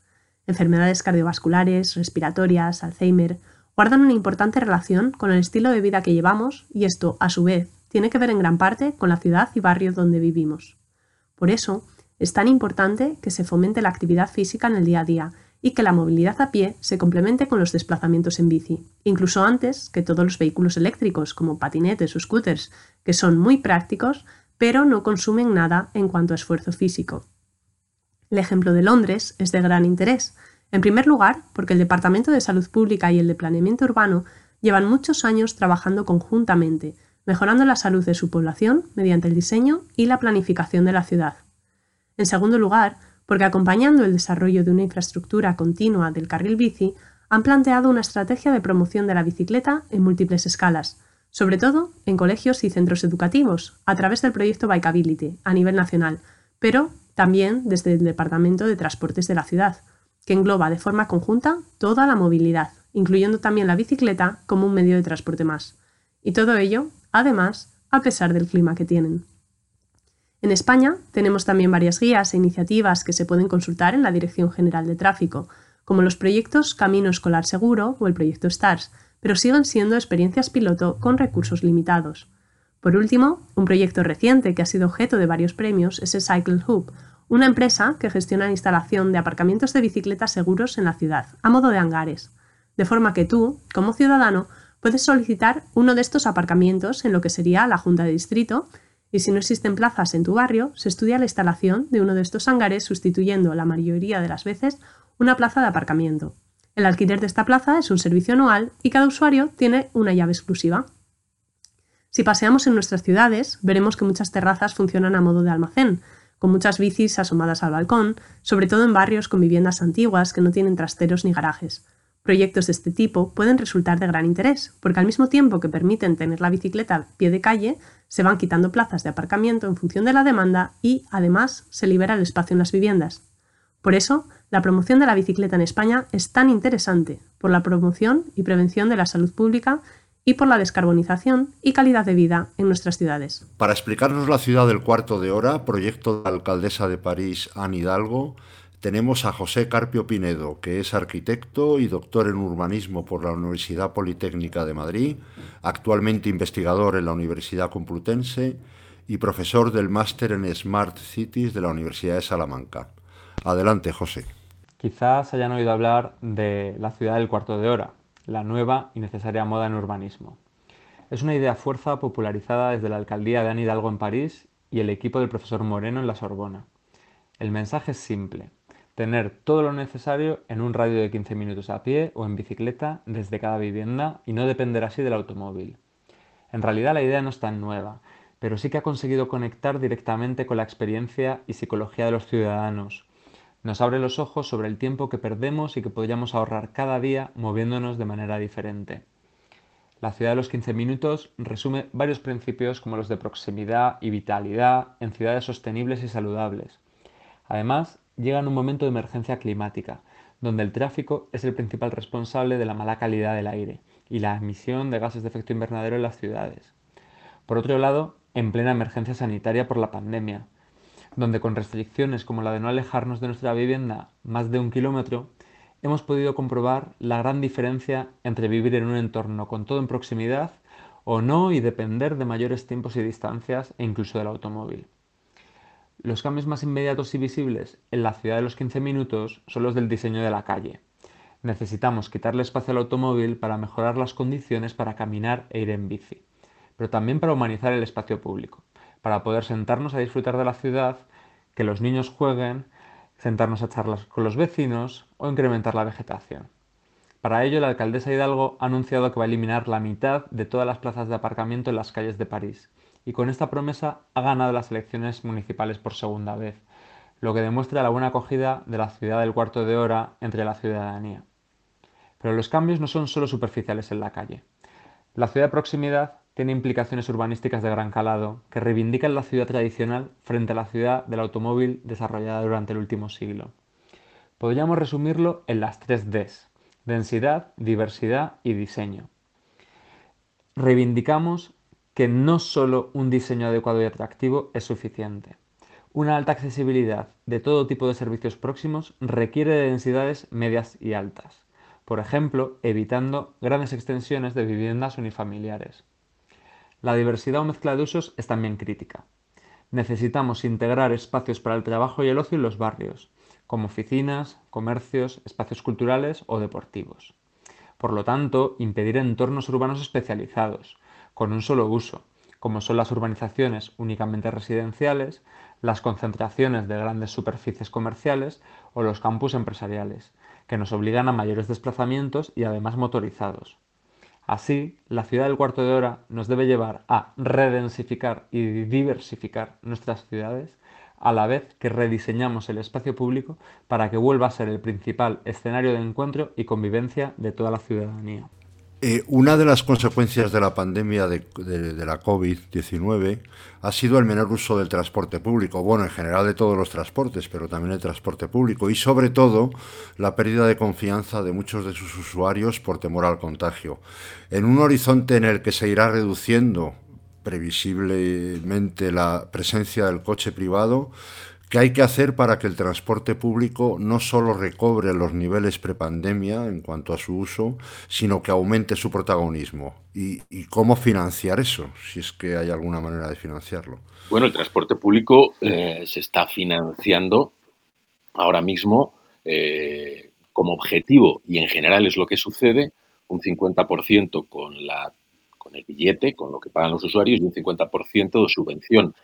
Enfermedades cardiovasculares, respiratorias, Alzheimer, guardan una importante relación con el estilo de vida que llevamos y esto, a su vez, tiene que ver en gran parte con la ciudad y barrio donde vivimos. Por eso, es tan importante que se fomente la actividad física en el día a día y que la movilidad a pie se complemente con los desplazamientos en bici, incluso antes que todos los vehículos eléctricos como patinetes o scooters, que son muy prácticos, pero no consumen nada en cuanto a esfuerzo físico. El ejemplo de Londres es de gran interés, en primer lugar porque el Departamento de Salud Pública y el de Planeamiento Urbano llevan muchos años trabajando conjuntamente, mejorando la salud de su población mediante el diseño y la planificación de la ciudad. En segundo lugar, porque acompañando el desarrollo de una infraestructura continua del carril bici, han planteado una estrategia de promoción de la bicicleta en múltiples escalas, sobre todo en colegios y centros educativos, a través del proyecto Bikeability a nivel nacional, pero también desde el Departamento de Transportes de la ciudad, que engloba de forma conjunta toda la movilidad, incluyendo también la bicicleta como un medio de transporte más. Y todo ello, además, a pesar del clima que tienen. En España tenemos también varias guías e iniciativas que se pueden consultar en la Dirección General de Tráfico, como los proyectos Camino Escolar Seguro o el proyecto STARS, pero siguen siendo experiencias piloto con recursos limitados. Por último, un proyecto reciente que ha sido objeto de varios premios es el Cycle Hub, una empresa que gestiona la instalación de aparcamientos de bicicletas seguros en la ciudad, a modo de hangares, de forma que tú, como ciudadano, puedes solicitar uno de estos aparcamientos en lo que sería la Junta de Distrito, y si no existen plazas en tu barrio, se estudia la instalación de uno de estos hangares sustituyendo la mayoría de las veces una plaza de aparcamiento. El alquiler de esta plaza es un servicio anual y cada usuario tiene una llave exclusiva. Si paseamos en nuestras ciudades, veremos que muchas terrazas funcionan a modo de almacén, con muchas bicis asomadas al balcón, sobre todo en barrios con viviendas antiguas que no tienen trasteros ni garajes. Proyectos de este tipo pueden resultar de gran interés, porque al mismo tiempo que permiten tener la bicicleta a pie de calle, se van quitando plazas de aparcamiento en función de la demanda y, además, se libera el espacio en las viviendas. Por eso, la promoción de la bicicleta en España es tan interesante, por la promoción y prevención de la salud pública y por la descarbonización y calidad de vida en nuestras ciudades. Para explicarnos la ciudad del cuarto de hora, proyecto de la alcaldesa de París, Anne Hidalgo, tenemos a José Carpio Pinedo, que es arquitecto y doctor en urbanismo por la Universidad Politécnica de Madrid, actualmente investigador en la Universidad Complutense y profesor del máster en Smart Cities de la Universidad de Salamanca. Adelante, José. Quizás hayan oído hablar de la ciudad del cuarto de hora, la nueva y necesaria moda en urbanismo. Es una idea fuerza popularizada desde la alcaldía de Anne Hidalgo en París y el equipo del profesor Moreno en la Sorbona. El mensaje es simple, tener todo lo necesario en un radio de 15 minutos a pie o en bicicleta desde cada vivienda y no depender así del automóvil. En realidad la idea no es tan nueva, pero sí que ha conseguido conectar directamente con la experiencia y psicología de los ciudadanos, nos abre los ojos sobre el tiempo que perdemos y que podríamos ahorrar cada día moviéndonos de manera diferente. La ciudad de los 15 minutos resume varios principios como los de proximidad y vitalidad en ciudades sostenibles y saludables. Además, llega en un momento de emergencia climática, donde el tráfico es el principal responsable de la mala calidad del aire y la emisión de gases de efecto invernadero en las ciudades. Por otro lado, en plena emergencia sanitaria por la pandemia, donde con restricciones como la de no alejarnos de nuestra vivienda más de un kilómetro, hemos podido comprobar la gran diferencia entre vivir en un entorno con todo en proximidad o no y depender de mayores tiempos y distancias e incluso del automóvil. Los cambios más inmediatos y visibles en la ciudad de los 15 minutos son los del diseño de la calle. Necesitamos quitarle espacio al automóvil para mejorar las condiciones para caminar e ir en bici, pero también para humanizar el espacio público, para poder sentarnos a disfrutar de la ciudad, que los niños jueguen, sentarnos a charlar con los vecinos o incrementar la vegetación. Para ello, la alcaldesa Hidalgo ha anunciado que va a eliminar la mitad de todas las plazas de aparcamiento en las calles de París y con esta promesa ha ganado las elecciones municipales por segunda vez, lo que demuestra la buena acogida de la ciudad del cuarto de hora entre la ciudadanía. Pero los cambios no son solo superficiales en la calle. La ciudad de proximidad tiene implicaciones urbanísticas de gran calado que reivindican la ciudad tradicional frente a la ciudad del automóvil desarrollada durante el último siglo. Podríamos resumirlo en las tres Ds, densidad, diversidad y diseño. Reivindicamos que no solo un diseño adecuado y atractivo es suficiente. Una alta accesibilidad de todo tipo de servicios próximos requiere de densidades medias y altas, por ejemplo, evitando grandes extensiones de viviendas unifamiliares. La diversidad o mezcla de usos es también crítica. Necesitamos integrar espacios para el trabajo y el ocio en los barrios, como oficinas, comercios, espacios culturales o deportivos. Por lo tanto, impedir entornos urbanos especializados, con un solo uso, como son las urbanizaciones únicamente residenciales, las concentraciones de grandes superficies comerciales o los campus empresariales, que nos obligan a mayores desplazamientos y además motorizados. Así, la ciudad del cuarto de hora nos debe llevar a redensificar y diversificar nuestras ciudades a la vez que rediseñamos el espacio público para que vuelva a ser el principal escenario de encuentro y convivencia de toda la ciudadanía. Eh, una de las consecuencias de la pandemia de, la COVID-19 ha sido el menor uso del transporte público, bueno, en general de todos los transportes, pero también el transporte público, y sobre todo la pérdida de confianza de muchos de sus usuarios por temor al contagio. En un horizonte en el que se irá reduciendo previsiblemente la presencia del coche privado, ¿Qué hay que hacer para que el transporte público no solo recobre los niveles prepandemia en cuanto a su uso, sino que aumente su protagonismo? ¿Y, cómo financiar eso, si es que hay alguna manera de financiarlo? Bueno, el transporte público eh, se está financiando ahora mismo eh, como objetivo, y en general es lo que sucede, un 50% con, con el billete, con lo que pagan los usuarios, y un 50% de subvención.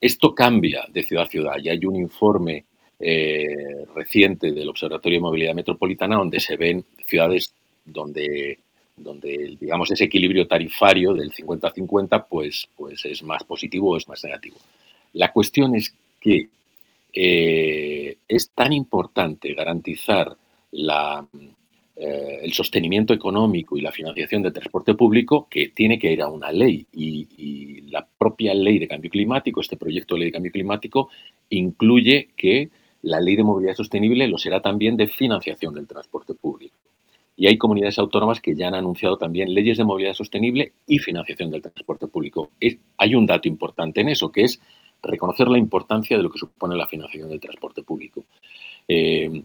Esto cambia de ciudad a ciudad. Ya hay un informe eh, reciente del Observatorio de Movilidad Metropolitana donde se ven ciudades donde, donde digamos, ese equilibrio tarifario del 50-50 pues, pues es más positivo o es más negativo. La cuestión es que eh, es tan importante garantizar la, eh, el sostenimiento económico y la financiación del transporte público que tiene que ir a una ley y, la propia ley de cambio climático, este proyecto de ley de cambio climático, incluye que la ley de movilidad sostenible lo será también de financiación del transporte público. Y hay comunidades autónomas que ya han anunciado también leyes de movilidad sostenible y financiación del transporte público. hay un dato importante en eso, que es reconocer la importancia de lo que supone la financiación del transporte público. Eh,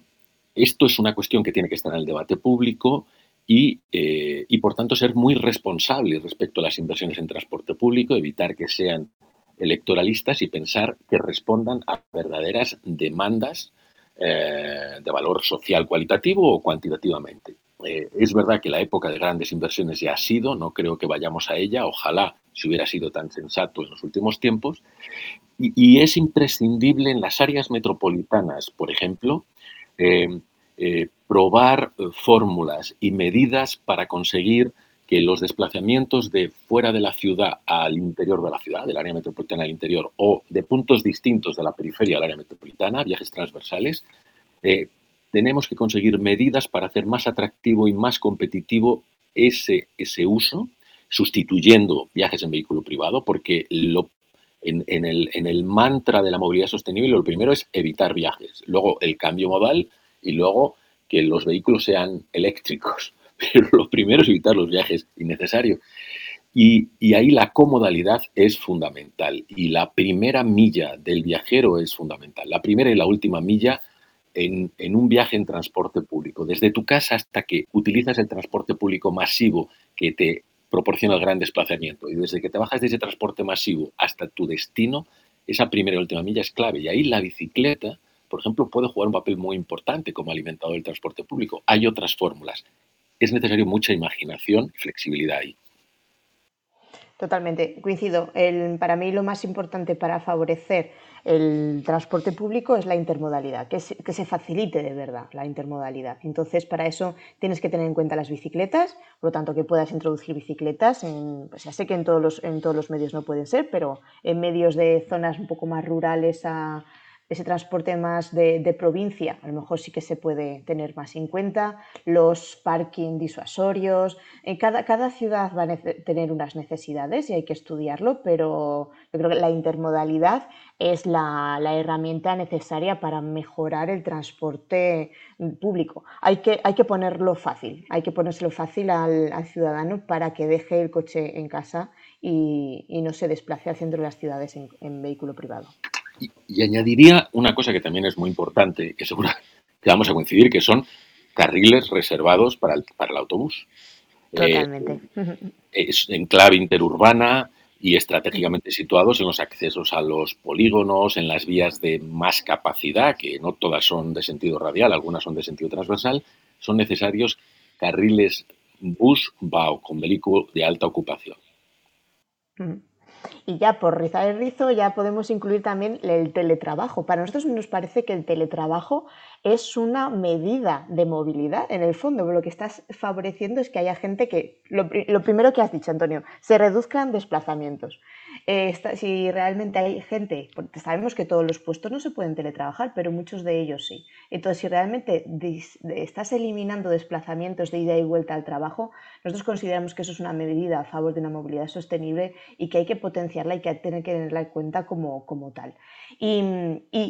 esto es una cuestión que tiene que estar en el debate público eh, y, por tanto, ser muy responsable respecto a las inversiones en transporte público, evitar que sean electoralistas y pensar que respondan a verdaderas demandas eh, de valor social cualitativo o cuantitativamente. Eh, es verdad que la época de grandes inversiones ya ha sido, no creo que vayamos a ella, ojalá si hubiera sido tan sensato en los últimos tiempos, y es imprescindible en las áreas metropolitanas, por ejemplo, eh, probar eh, fórmulas y medidas para conseguir que los desplazamientos de fuera de la ciudad al interior de la ciudad, del área metropolitana al interior, o de puntos distintos de la periferia al área metropolitana, viajes transversales, tenemos que conseguir medidas para hacer más atractivo y más competitivo ese, ese uso, sustituyendo viajes en vehículo privado, porque lo, en, el, en el mantra de la movilidad sostenible lo primero es evitar viajes, luego el cambio modal y luego que los vehículos sean eléctricos. Pero lo primero es evitar los viajes innecesarios. Y, y, ahí la comodalidad es fundamental y la primera milla del viajero es fundamental. La primera y la última milla en, en, un viaje en transporte público, desde tu casa hasta que utilizas el transporte público masivo que te proporciona el gran desplazamiento y desde que te bajas de ese transporte masivo hasta tu destino, esa primera y última milla es clave. Y ahí la bicicleta, por ejemplo, puede jugar un papel muy importante como alimentador del transporte público. Hay otras fórmulas. Es necesario mucha imaginación y flexibilidad ahí. Totalmente, coincido. para mí lo más importante para favorecer el transporte público es la intermodalidad, que, se facilite de verdad la intermodalidad. Entonces, para eso tienes que tener en cuenta las bicicletas, por lo tanto que puedas introducir bicicletas, pues ya sé que en todos, los, en todos los medios no pueden ser, pero en medios de zonas un poco más rurales a, ese transporte más de, provincia, a lo mejor sí que se puede tener más en cuenta, los parking disuasorios, en cada, cada ciudad va a tener unas necesidades y hay que estudiarlo, pero yo creo que la intermodalidad es la, herramienta necesaria para mejorar el transporte público. Hay que, hay que ponerlo fácil, hay que ponérselo fácil al, ciudadano para que deje el coche en casa y, no se desplace al centro de las ciudades en vehículo privado. Y, añadiría una cosa que también es muy importante, que seguro que vamos a coincidir, que son carriles reservados para el, para el autobús. Totalmente. es en clave interurbana y estratégicamente situados en los accesos a los polígonos, en las vías de más capacidad, que no todas son de sentido radial, algunas son de sentido transversal, son necesarios carriles bus BAO con vehículo de alta ocupación. Y ya por rizar el rizo ya podemos incluir también el teletrabajo. Para nosotros nos parece que el teletrabajo es una medida de movilidad en el fondo. Lo que estás favoreciendo es que haya gente que, lo, primero que has dicho Antonio, se reduzcan desplazamientos. Eh, si realmente hay gente, porque sabemos que todos los puestos no se pueden teletrabajar, pero muchos de ellos sí. Entonces, si realmente estás eliminando desplazamientos de ida y vuelta al trabajo, nosotros consideramos que eso es una medida a favor de una movilidad sostenible y que hay que potenciarla y que hay que tenerla en cuenta como, como tal. Y,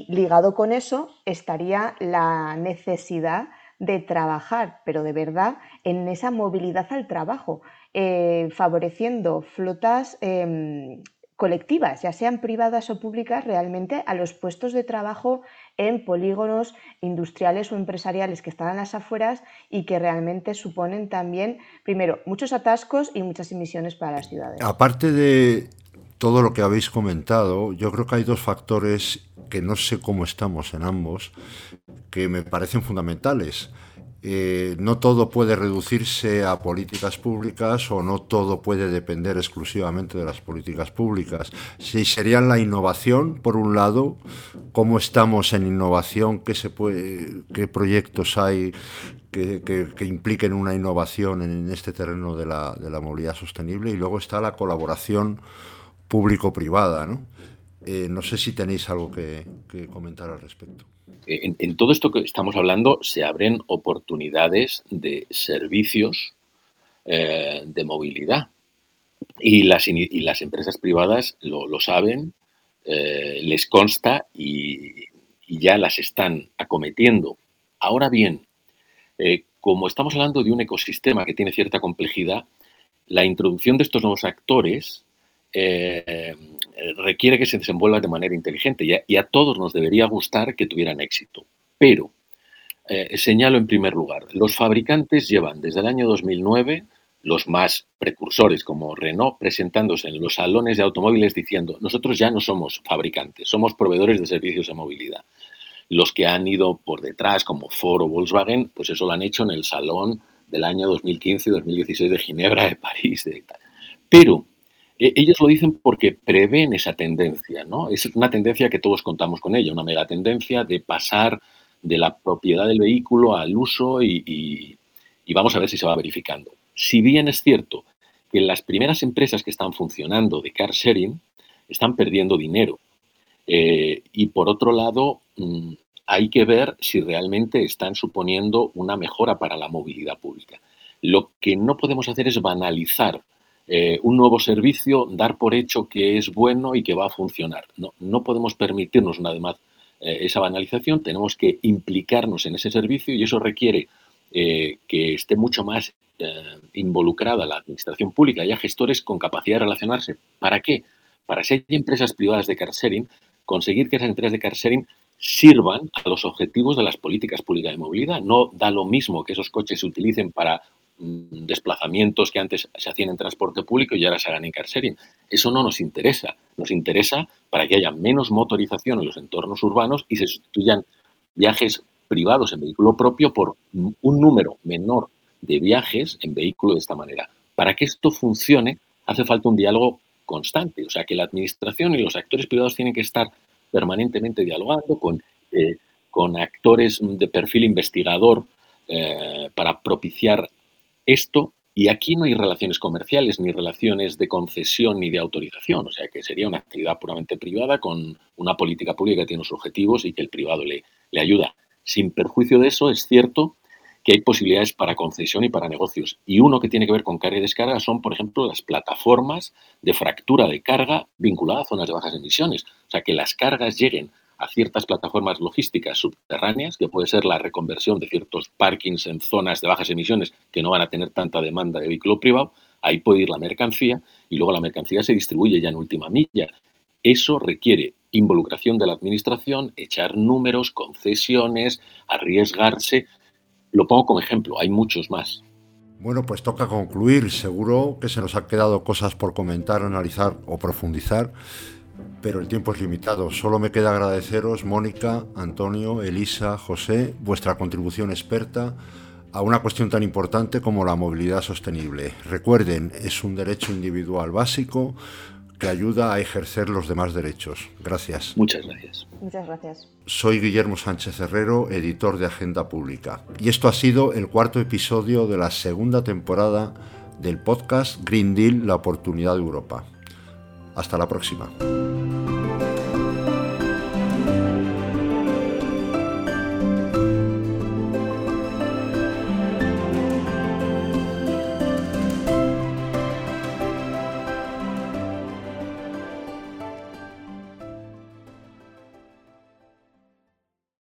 ligado con eso estaría la necesidad de trabajar, pero de verdad, en esa movilidad al trabajo, eh, favoreciendo flotas em, colectivas, ya sean privadas o públicas, realmente a los puestos de trabajo en polígonos industriales o empresariales que están a las afueras y que realmente suponen también, primero, muchos atascos y muchas emisiones para las ciudades. Aparte de todo lo que habéis comentado, yo creo que hay dos factores que no sé cómo estamos en ambos, que me parecen fundamentales. Eh, no todo puede reducirse a políticas públicas o no todo puede depender exclusivamente de las políticas públicas. Si serían la innovación, por un lado, cómo estamos en innovación, qué, se puede, qué proyectos hay que, impliquen una innovación en este terreno de la, de la movilidad sostenible y luego está la colaboración público-privada. ¿no? Eh, no sé si tenéis algo que, comentar al respecto. Eh, en, todo esto que estamos hablando se abren oportunidades de servicios eh, de movilidad y las, empresas privadas lo, saben, les consta y, ya las están acometiendo. Ahora bien, como estamos hablando de un ecosistema que tiene cierta complejidad, la introducción de estos nuevos actores eh, requiere que se desenvuelva de manera inteligente y a, todos nos debería gustar que tuvieran éxito. Pero, eh, señalo en primer lugar, los fabricantes llevan desde el año 2009 los más precursores como Renault presentándose en los salones de automóviles diciendo, nosotros ya no somos fabricantes, somos proveedores de servicios de movilidad. Los que han ido por detrás como Ford o Volkswagen, pues eso lo han hecho en el salón del año 2015 y 2016 de Ginebra, de París, de. Pero ellos lo dicen porque prevén esa tendencia, ¿no? Es una tendencia que todos contamos con ella, una mega tendencia de pasar de la propiedad del vehículo al uso y, vamos a ver si se va verificando. Si bien es cierto que las primeras empresas que están funcionando de car sharing están perdiendo dinero eh, y por otro lado mm, hay que ver si realmente están suponiendo una mejora para la movilidad pública. Lo que no podemos hacer es banalizar eh, un nuevo servicio, dar por hecho que es bueno y que va a funcionar. No, no podemos permitirnos vez más eh, esa banalización, tenemos que implicarnos en ese servicio y eso requiere eh, que esté mucho más involucrada la administración pública, haya gestores con capacidad de relacionarse. ¿Para qué? Para si hay empresas privadas de car sharing, conseguir que esas empresas de car sharing sirvan a los objetivos de las políticas públicas de movilidad. No da lo mismo que esos coches se utilicen para desplazamientos que antes se hacían en transporte público y ahora se hagan en car sharing. Eso no nos interesa. Nos interesa para que haya menos motorización en los entornos urbanos y se sustituyan viajes privados en vehículo propio por un número menor de viajes en vehículo de esta manera. Para que esto funcione hace falta un diálogo constante, o sea que la administración y los actores privados tienen que estar permanentemente dialogando con, eh, con actores de perfil investigador eh, para propiciar esto. Y aquí no hay relaciones comerciales, ni relaciones de concesión, ni de autorización. O sea que sería una actividad puramente privada con una política pública que tiene unos objetivos y que el privado le, le ayuda. Sin perjuicio de eso, es cierto que hay posibilidades para concesión y para negocios. Y uno que tiene que ver con carga y descarga son, por ejemplo, las plataformas de fractura de carga vinculadas a zonas de bajas emisiones. O sea, que las cargas lleguen a ciertas plataformas logísticas subterráneas, que puede ser la reconversión de ciertos parkings en zonas de bajas emisiones que no van a tener tanta demanda de vehículo privado, ahí puede ir la mercancía y luego la mercancía se distribuye ya en última milla. Eso requiere involucración de la administración, echar números, concesiones, arriesgarse. Lo pongo como ejemplo, hay muchos más. Bueno, pues toca concluir. Seguro que se nos han quedado cosas por comentar, analizar o profundizar pero el tiempo es limitado. Solo me queda agradeceros, Mónica, Antonio, Elisa, José, vuestra contribución experta a una cuestión tan importante como la movilidad sostenible. Recuerden, es un derecho individual básico que ayuda a ejercer los demás derechos. Gracias. Muchas gracias. Muchas gracias. Soy Guillermo Sánchez Herrero, editor de Agenda Pública. Y esto ha sido el cuarto episodio de la segunda temporada del podcast Green Deal, la oportunidad de Europa. Hasta la próxima.